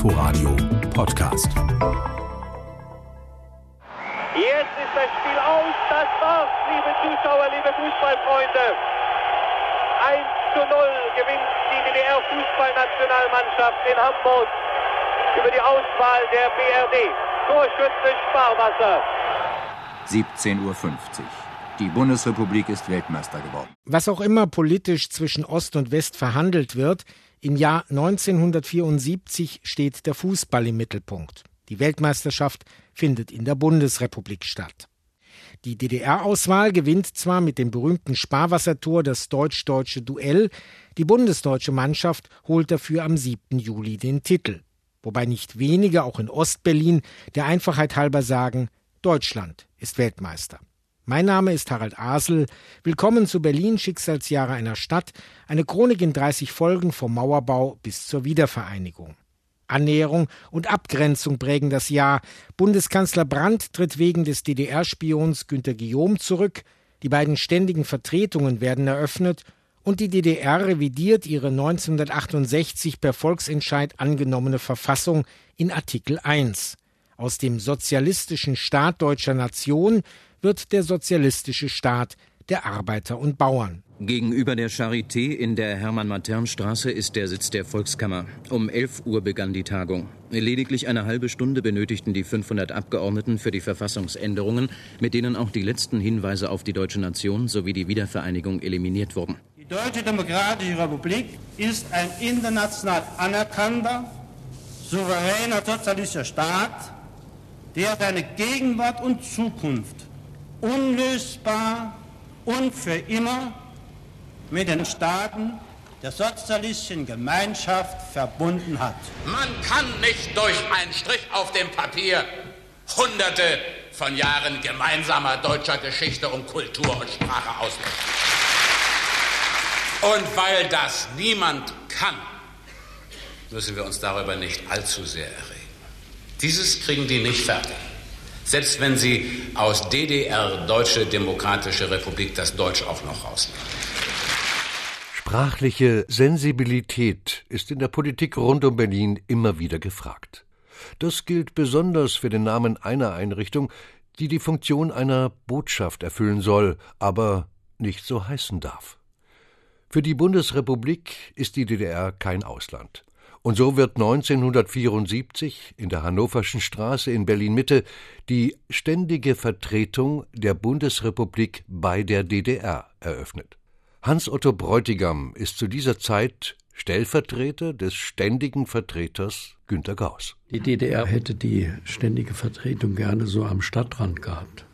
Inforadio Podcast. Jetzt ist das Spiel aus. Das war's, liebe Zuschauer, liebe Fußballfreunde. 1 zu 0 gewinnt die DDR-Fußballnationalmannschaft in Hamburg über die Auswahl der BRD. Torschütze Sparwasser. 17.50 Uhr. Die Bundesrepublik ist Weltmeister geworden. Was auch immer politisch zwischen Ost und West verhandelt wird, im Jahr 1974 steht der Fußball im Mittelpunkt. Die Weltmeisterschaft findet in der Bundesrepublik statt. Die DDR-Auswahl gewinnt zwar mit dem berühmten Sparwassertor das deutsch-deutsche Duell, die bundesdeutsche Mannschaft holt dafür am 7. Juli den Titel. Wobei nicht wenige, auch in Ostberlin, der Einfachheit halber sagen, Deutschland ist Weltmeister. Mein Name ist Harald Asel. Willkommen zu Berlin Schicksalsjahre einer Stadt, eine Chronik in 30 Folgen vom Mauerbau bis zur Wiedervereinigung. Annäherung und Abgrenzung prägen das Jahr. Bundeskanzler Brandt tritt wegen des DDR-Spions Günter Guillaume zurück. Die beiden ständigen Vertretungen werden eröffnet und die DDR revidiert ihre 1968 per Volksentscheid angenommene Verfassung in Artikel 1. Aus dem sozialistischen Staat deutscher Nation wird der sozialistische Staat der Arbeiter und Bauern. Gegenüber der Charité in der Hermann-Matern-Straße ist der Sitz der Volkskammer. Um 11 Uhr begann die Tagung. Lediglich eine halbe Stunde benötigten die 500 Abgeordneten für die Verfassungsänderungen, mit denen auch die letzten Hinweise auf die deutsche Nation sowie die Wiedervereinigung eliminiert wurden. Die Deutsche Demokratische Republik ist ein international anerkannter, souveräner sozialistischer Staat, der seine Gegenwart und Zukunft unlösbar und für immer mit den Staaten der sozialistischen Gemeinschaft verbunden hat. Man kann nicht durch einen Strich auf dem Papier hunderte von Jahren gemeinsamer deutscher Geschichte und Kultur und Sprache auslöschen. Und weil das niemand kann, müssen wir uns darüber nicht allzu sehr erregen. Dieses kriegen die nicht fertig. Selbst wenn sie aus DDR, Deutsche Demokratische Republik, das Deutsch auch noch rausnehmen. Sprachliche Sensibilität ist in der Politik rund um Berlin immer wieder gefragt. Das gilt besonders für den Namen einer Einrichtung, die die Funktion einer Botschaft erfüllen soll, aber nicht so heißen darf. Für die Bundesrepublik ist die DDR kein Ausland. Und so wird 1974 in der Hannoverschen Straße in Berlin Mitte die ständige Vertretung der Bundesrepublik bei der DDR eröffnet. Hans Otto Bräutigam ist zu dieser Zeit Stellvertreter des ständigen Vertreters Günter Gauss. Die DDR hätte die ständige Vertretung gerne so am Stadtrand gehabt.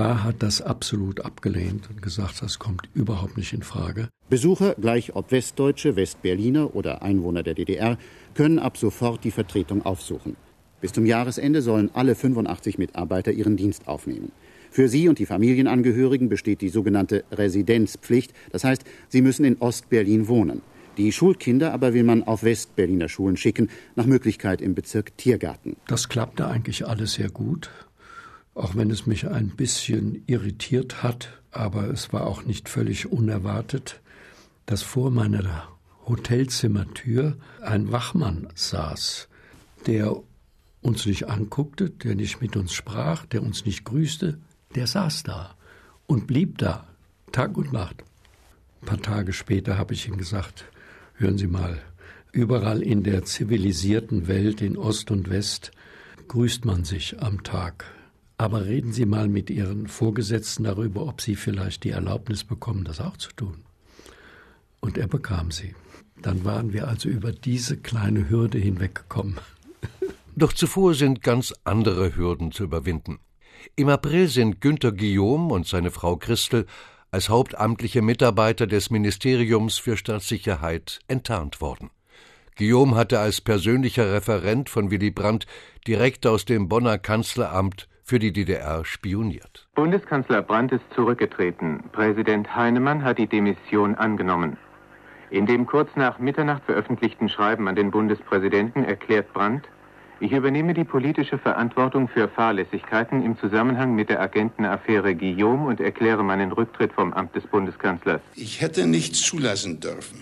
Bahr hat das absolut abgelehnt und gesagt, das kommt überhaupt nicht in Frage. Besucher, gleich ob Westdeutsche, Westberliner oder Einwohner der DDR, können ab sofort die Vertretung aufsuchen. Bis zum Jahresende sollen alle 85 Mitarbeiter ihren Dienst aufnehmen. Für sie und die Familienangehörigen besteht die sogenannte Residenzpflicht, das heißt, sie müssen in Ostberlin wohnen. Die Schulkinder aber will man auf Westberliner Schulen schicken, nach Möglichkeit im Bezirk Tiergarten. Das klappte eigentlich alles sehr gut auch wenn es mich ein bisschen irritiert hat, aber es war auch nicht völlig unerwartet, dass vor meiner Hotelzimmertür ein Wachmann saß, der uns nicht anguckte, der nicht mit uns sprach, der uns nicht grüßte, der saß da und blieb da, Tag und Nacht. Ein paar Tage später habe ich ihm gesagt, hören Sie mal, überall in der zivilisierten Welt, in Ost und West, grüßt man sich am Tag aber reden Sie mal mit Ihren Vorgesetzten darüber, ob Sie vielleicht die Erlaubnis bekommen, das auch zu tun. Und er bekam sie. Dann waren wir also über diese kleine Hürde hinweggekommen. Doch zuvor sind ganz andere Hürden zu überwinden. Im April sind Günter Guillaume und seine Frau Christel als hauptamtliche Mitarbeiter des Ministeriums für Staatssicherheit enttarnt worden. Guillaume hatte als persönlicher Referent von Willy Brandt direkt aus dem Bonner Kanzleramt für die DDR spioniert. Bundeskanzler Brandt ist zurückgetreten. Präsident Heinemann hat die Demission angenommen. In dem kurz nach Mitternacht veröffentlichten Schreiben an den Bundespräsidenten erklärt Brandt, ich übernehme die politische Verantwortung für Fahrlässigkeiten im Zusammenhang mit der Agentenaffäre Guillaume und erkläre meinen Rücktritt vom Amt des Bundeskanzlers. Ich hätte nichts zulassen dürfen,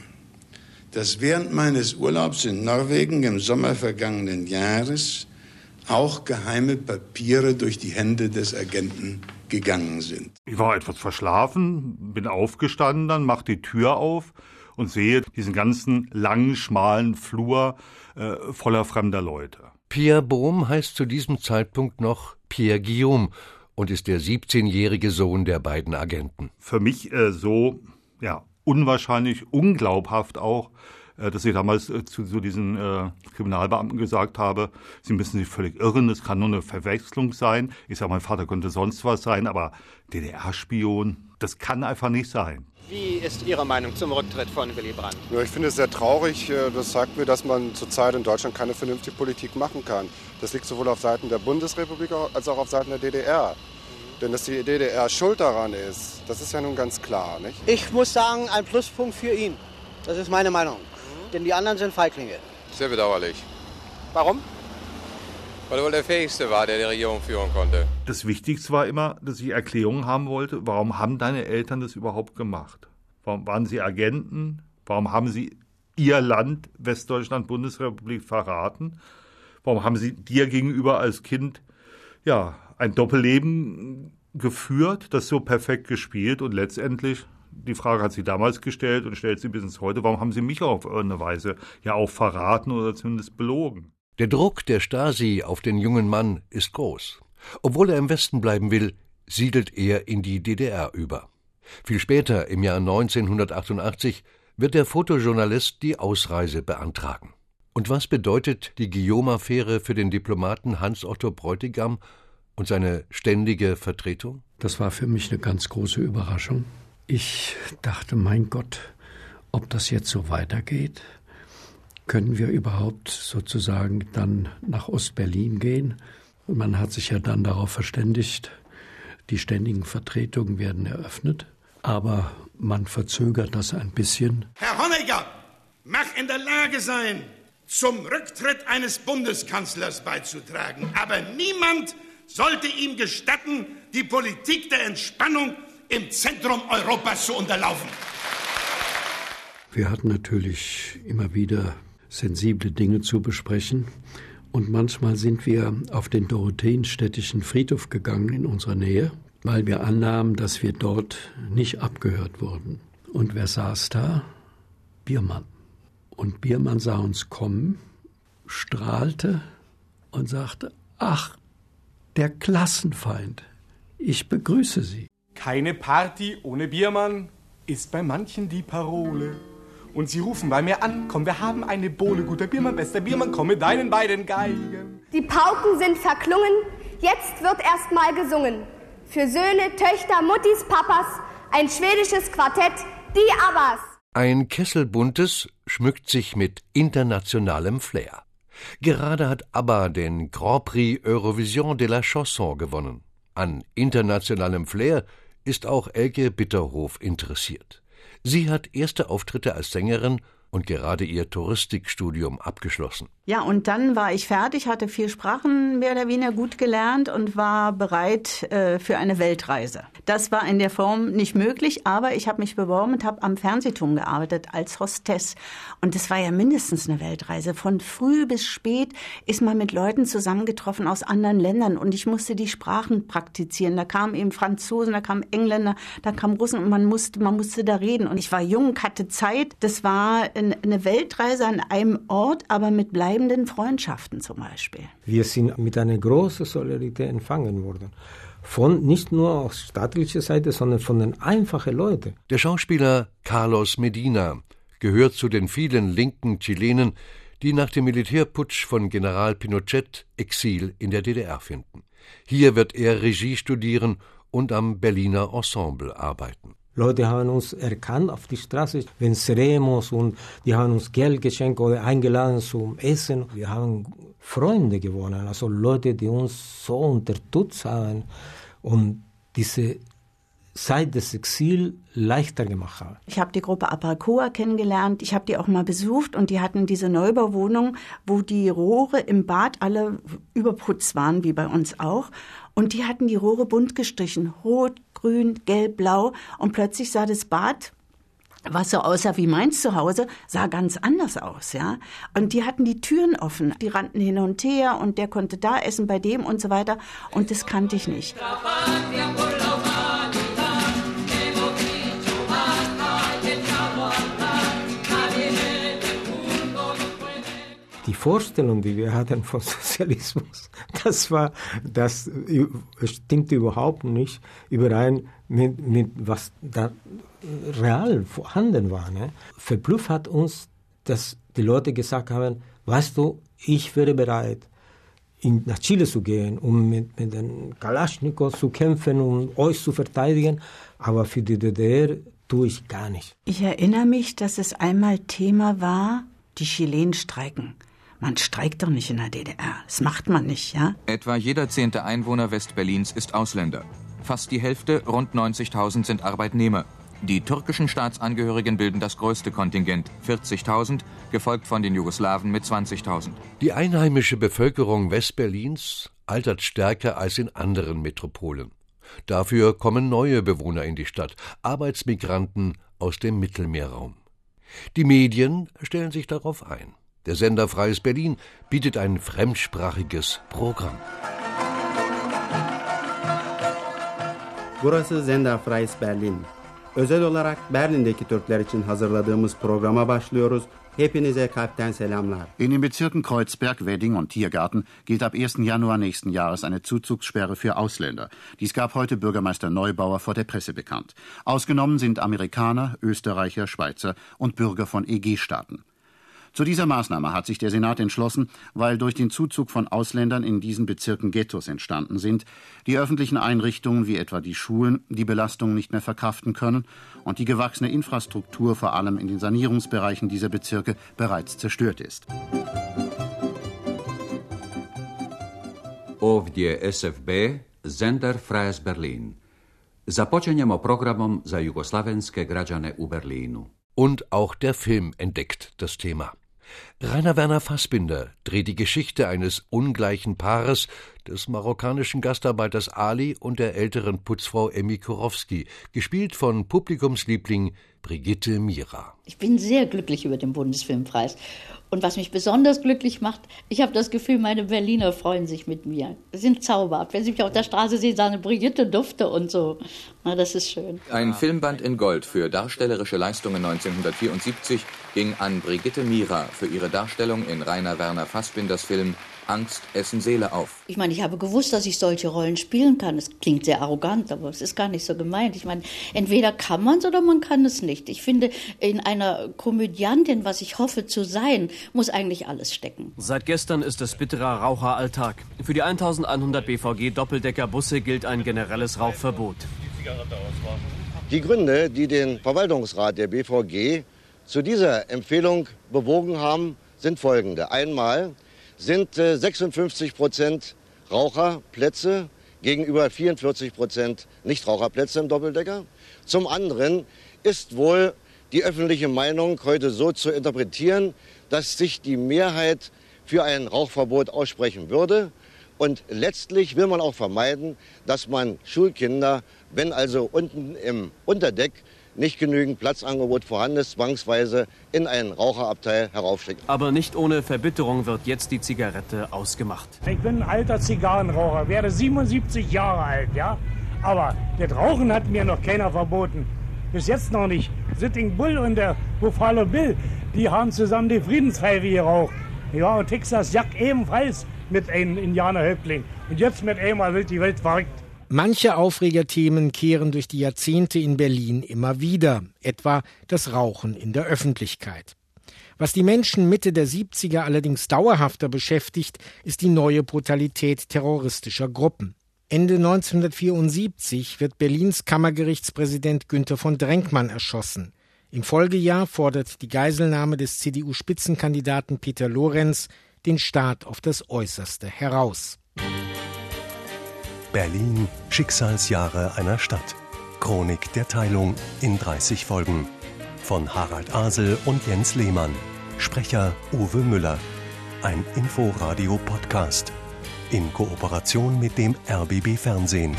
dass während meines Urlaubs in Norwegen im Sommer vergangenen Jahres auch geheime Papiere durch die Hände des Agenten gegangen sind. Ich war etwas verschlafen, bin aufgestanden, dann mach die Tür auf und sehe diesen ganzen langen, schmalen Flur äh, voller fremder Leute. Pierre Bohm heißt zu diesem Zeitpunkt noch Pierre Guillaume und ist der 17-jährige Sohn der beiden Agenten. Für mich äh, so, ja, unwahrscheinlich, unglaubhaft auch, äh, dass ich damals äh, zu, zu diesen äh, Kriminalbeamten gesagt habe, sie müssen sich völlig irren, es kann nur eine Verwechslung sein. Ich sage, mein Vater könnte sonst was sein, aber DDR-Spion, das kann einfach nicht sein. Wie ist Ihre Meinung zum Rücktritt von Willy Brandt? Ja, ich finde es sehr traurig. Äh, das sagt mir, dass man zurzeit in Deutschland keine vernünftige Politik machen kann. Das liegt sowohl auf Seiten der Bundesrepublik als auch auf Seiten der DDR. Denn dass die DDR schuld daran ist, das ist ja nun ganz klar. Nicht? Ich muss sagen, ein Pluspunkt für ihn. Das ist meine Meinung denn die anderen sind Feiglinge. Sehr bedauerlich. Warum? Weil er wohl der Fähigste war, der die Regierung führen konnte. Das Wichtigste war immer, dass ich Erklärungen haben wollte, warum haben deine Eltern das überhaupt gemacht? Warum waren sie Agenten? Warum haben sie ihr Land, Westdeutschland, Bundesrepublik, verraten? Warum haben sie dir gegenüber als Kind ja ein Doppelleben geführt, das so perfekt gespielt und letztendlich die Frage hat sie damals gestellt und stellt sie bis ins heute, warum haben sie mich auf irgendeine Weise ja auch verraten oder zumindest belogen? Der Druck der Stasi auf den jungen Mann ist groß. Obwohl er im Westen bleiben will, siedelt er in die DDR über. Viel später, im Jahr 1988, wird der Fotojournalist die Ausreise beantragen. Und was bedeutet die Guillaume-Affäre für den Diplomaten Hans-Otto Bräutigam und seine ständige Vertretung? Das war für mich eine ganz große Überraschung. Ich dachte, mein Gott, ob das jetzt so weitergeht, können wir überhaupt sozusagen dann nach Ostberlin gehen? Man hat sich ja dann darauf verständigt, die ständigen Vertretungen werden eröffnet, aber man verzögert das ein bisschen. Herr Honecker mag in der Lage sein, zum Rücktritt eines Bundeskanzlers beizutragen, aber niemand sollte ihm gestatten, die Politik der Entspannung im Zentrum Europas zu unterlaufen. Wir hatten natürlich immer wieder sensible Dinge zu besprechen. Und manchmal sind wir auf den Dorotheenstädtischen Friedhof gegangen in unserer Nähe, weil wir annahmen, dass wir dort nicht abgehört wurden. Und wer saß da? Biermann. Und Biermann sah uns kommen, strahlte und sagte, ach, der Klassenfeind, ich begrüße Sie. Keine Party ohne Biermann ist bei manchen die Parole. Und sie rufen bei mir an, komm, wir haben eine Bohle. Guter Biermann, bester Biermann, komm mit deinen beiden Geigen. Die Pauken sind verklungen, jetzt wird erst mal gesungen. Für Söhne, Töchter, Muttis, Papas, ein schwedisches Quartett, die Abbas. Ein Kessel Buntes schmückt sich mit internationalem Flair. Gerade hat ABBA den Grand Prix Eurovision de la Chanson gewonnen. An internationalem Flair ist auch Elke Bitterhof interessiert. Sie hat erste Auftritte als Sängerin und gerade ihr Touristikstudium abgeschlossen. Ja, und dann war ich fertig, hatte vier Sprachen mehr oder weniger gut gelernt und war bereit äh, für eine Weltreise. Das war in der Form nicht möglich, aber ich habe mich beworben und habe am Fernsehturm gearbeitet als Hostess. Und das war ja mindestens eine Weltreise. Von früh bis spät ist man mit Leuten zusammengetroffen aus anderen Ländern und ich musste die Sprachen praktizieren. Da kamen eben Franzosen, da kamen Engländer, da kamen Russen und man musste, man musste da reden. Und ich war jung, hatte Zeit. Das war eine Weltreise an einem Ort, aber mit bleibenden Freundschaften zum Beispiel. Wir sind mit einer großen Solidarität empfangen worden. Von nicht nur aus staatlicher Seite, sondern von den einfachen Leuten. Der Schauspieler Carlos Medina gehört zu den vielen linken Chilenen, die nach dem Militärputsch von General Pinochet Exil in der DDR finden. Hier wird er Regie studieren und am Berliner Ensemble arbeiten. Leute haben uns erkannt auf die Straße, wenn Seremos und die haben uns Geld geschenkt oder eingeladen zum Essen. Wir haben Freunde gewonnen, also Leute, die uns so unterstützt haben und diese Zeit des Exils leichter gemacht haben. Ich habe die Gruppe Apracoa kennengelernt. Ich habe die auch mal besucht und die hatten diese Neubauwohnung, wo die Rohre im Bad alle überputzt waren, wie bei uns auch. Und die hatten die Rohre bunt gestrichen. Rot, grün, gelb, blau. Und plötzlich sah das Bad was so aussah wie meins zu Hause, sah ganz anders aus, ja. Und die hatten die Türen offen, die rannten hin und her und der konnte da essen bei dem und so weiter. Und das kannte ich nicht. Vorstellung, die wir hatten von Sozialismus, das war, das stimmte überhaupt nicht überein mit, mit was da real vorhanden war. Ne? Verblüfft hat uns, dass die Leute gesagt haben, weißt du, ich wäre bereit, in, nach Chile zu gehen, um mit, mit den Kalaschnikows zu kämpfen um euch zu verteidigen, aber für die DDR tue ich gar nicht. Ich erinnere mich, dass es einmal Thema war, die Chilenen streiken. Man streikt doch nicht in der DDR. Das macht man nicht, ja? Etwa jeder zehnte Einwohner Westberlins ist Ausländer. Fast die Hälfte, rund 90.000, sind Arbeitnehmer. Die türkischen Staatsangehörigen bilden das größte Kontingent, 40.000, gefolgt von den Jugoslawen mit 20.000. Die einheimische Bevölkerung Westberlins altert stärker als in anderen Metropolen. Dafür kommen neue Bewohner in die Stadt, Arbeitsmigranten aus dem Mittelmeerraum. Die Medien stellen sich darauf ein. Der Sender Freies Berlin bietet ein fremdsprachiges Programm. Burası Sender Freies Berlin. Özel olarak Berlin'deki Türkler için hazırladığımız programa başlıyoruz. Hepinize kalpten selamlar. In den Bezirken Kreuzberg, Wedding und Tiergarten gilt ab 1. Januar nächsten Jahres eine Zuzugssperre für Ausländer. Dies gab heute Bürgermeister Neubauer vor der Presse bekannt. Ausgenommen sind Amerikaner, Österreicher, Schweizer und Bürger von EG-Staaten. Zu dieser Maßnahme hat sich der Senat entschlossen, weil durch den Zuzug von Ausländern in diesen Bezirken Ghettos entstanden sind, die öffentlichen Einrichtungen wie etwa die Schulen die Belastung nicht mehr verkraften können und die gewachsene Infrastruktur vor allem in den Sanierungsbereichen dieser Bezirke bereits zerstört ist. Ovdje SFB, Zender Freies Berlin. Započenjemo programom za jugoslavenske građane u Berlinu. Und auch der Film entdeckt das Thema. Rainer Werner Fassbinder dreht die Geschichte eines ungleichen Paares, des marokkanischen Gastarbeiters Ali und der älteren Putzfrau Emmy Kurowski, gespielt von Publikumsliebling Brigitte Mira. Ich bin sehr glücklich über den Bundesfilmpreis. Und was mich besonders glücklich macht, ich habe das Gefühl, meine Berliner freuen sich mit mir. Sie sind zauberhaft. Wenn sie mich auf der Straße sehen, sagen Brigitte Dufte und so. Na, das ist schön. Ein Filmband in Gold für darstellerische Leistungen 1974 ging an Brigitte Mira für ihre Darstellung in Rainer Werner Fassbinders Film Angst essen Seele auf. Ich meine, ich habe gewusst, dass ich solche Rollen spielen kann. Es klingt sehr arrogant, aber es ist gar nicht so gemeint. Ich meine, entweder kann man es oder man kann es nicht. Ich finde, in einer Komödiantin, was ich hoffe zu sein, muss eigentlich alles stecken. Seit gestern ist es bitterer Raucheralltag. Für die 1100 BVG Doppeldeckerbusse gilt ein generelles Rauchverbot. Die Gründe, die den Verwaltungsrat der BVG zu dieser Empfehlung bewogen haben, sind folgende. Einmal sind 56 äh, Prozent Raucherplätze gegenüber 44 Prozent Nichtraucherplätze im Doppeldecker. Zum anderen ist wohl die öffentliche Meinung heute so zu interpretieren, dass sich die Mehrheit für ein Rauchverbot aussprechen würde. Und letztlich will man auch vermeiden, dass man Schulkinder, wenn also unten im Unterdeck nicht genügend Platzangebot vorhanden ist, zwangsweise in einen Raucherabteil heraufschickt. Aber nicht ohne Verbitterung wird jetzt die Zigarette ausgemacht. Ich bin ein alter Zigarrenraucher, werde 77 Jahre alt, ja? Aber das Rauchen hat mir noch keiner verboten. Bis jetzt noch nicht. Sitting Bull und der Buffalo Bill, die haben zusammen die Friedenspfeife geraucht. Ja, und Texas Jack ebenfalls mit einem Indianerhäuptling. Und jetzt mit einmal wird die Welt verrückt. Manche Aufregerthemen kehren durch die Jahrzehnte in Berlin immer wieder, etwa das Rauchen in der Öffentlichkeit. Was die Menschen Mitte der 70er allerdings dauerhafter beschäftigt, ist die neue Brutalität terroristischer Gruppen. Ende 1974 wird Berlins Kammergerichtspräsident Günther von Drenkmann erschossen. Im Folgejahr fordert die Geiselnahme des CDU-Spitzenkandidaten Peter Lorenz den Staat auf das Äußerste heraus. Berlin Schicksalsjahre einer Stadt. Chronik der Teilung in 30 Folgen. Von Harald Asel und Jens Lehmann. Sprecher Uwe Müller. Ein Inforadio-Podcast. In Kooperation mit dem RBB Fernsehen.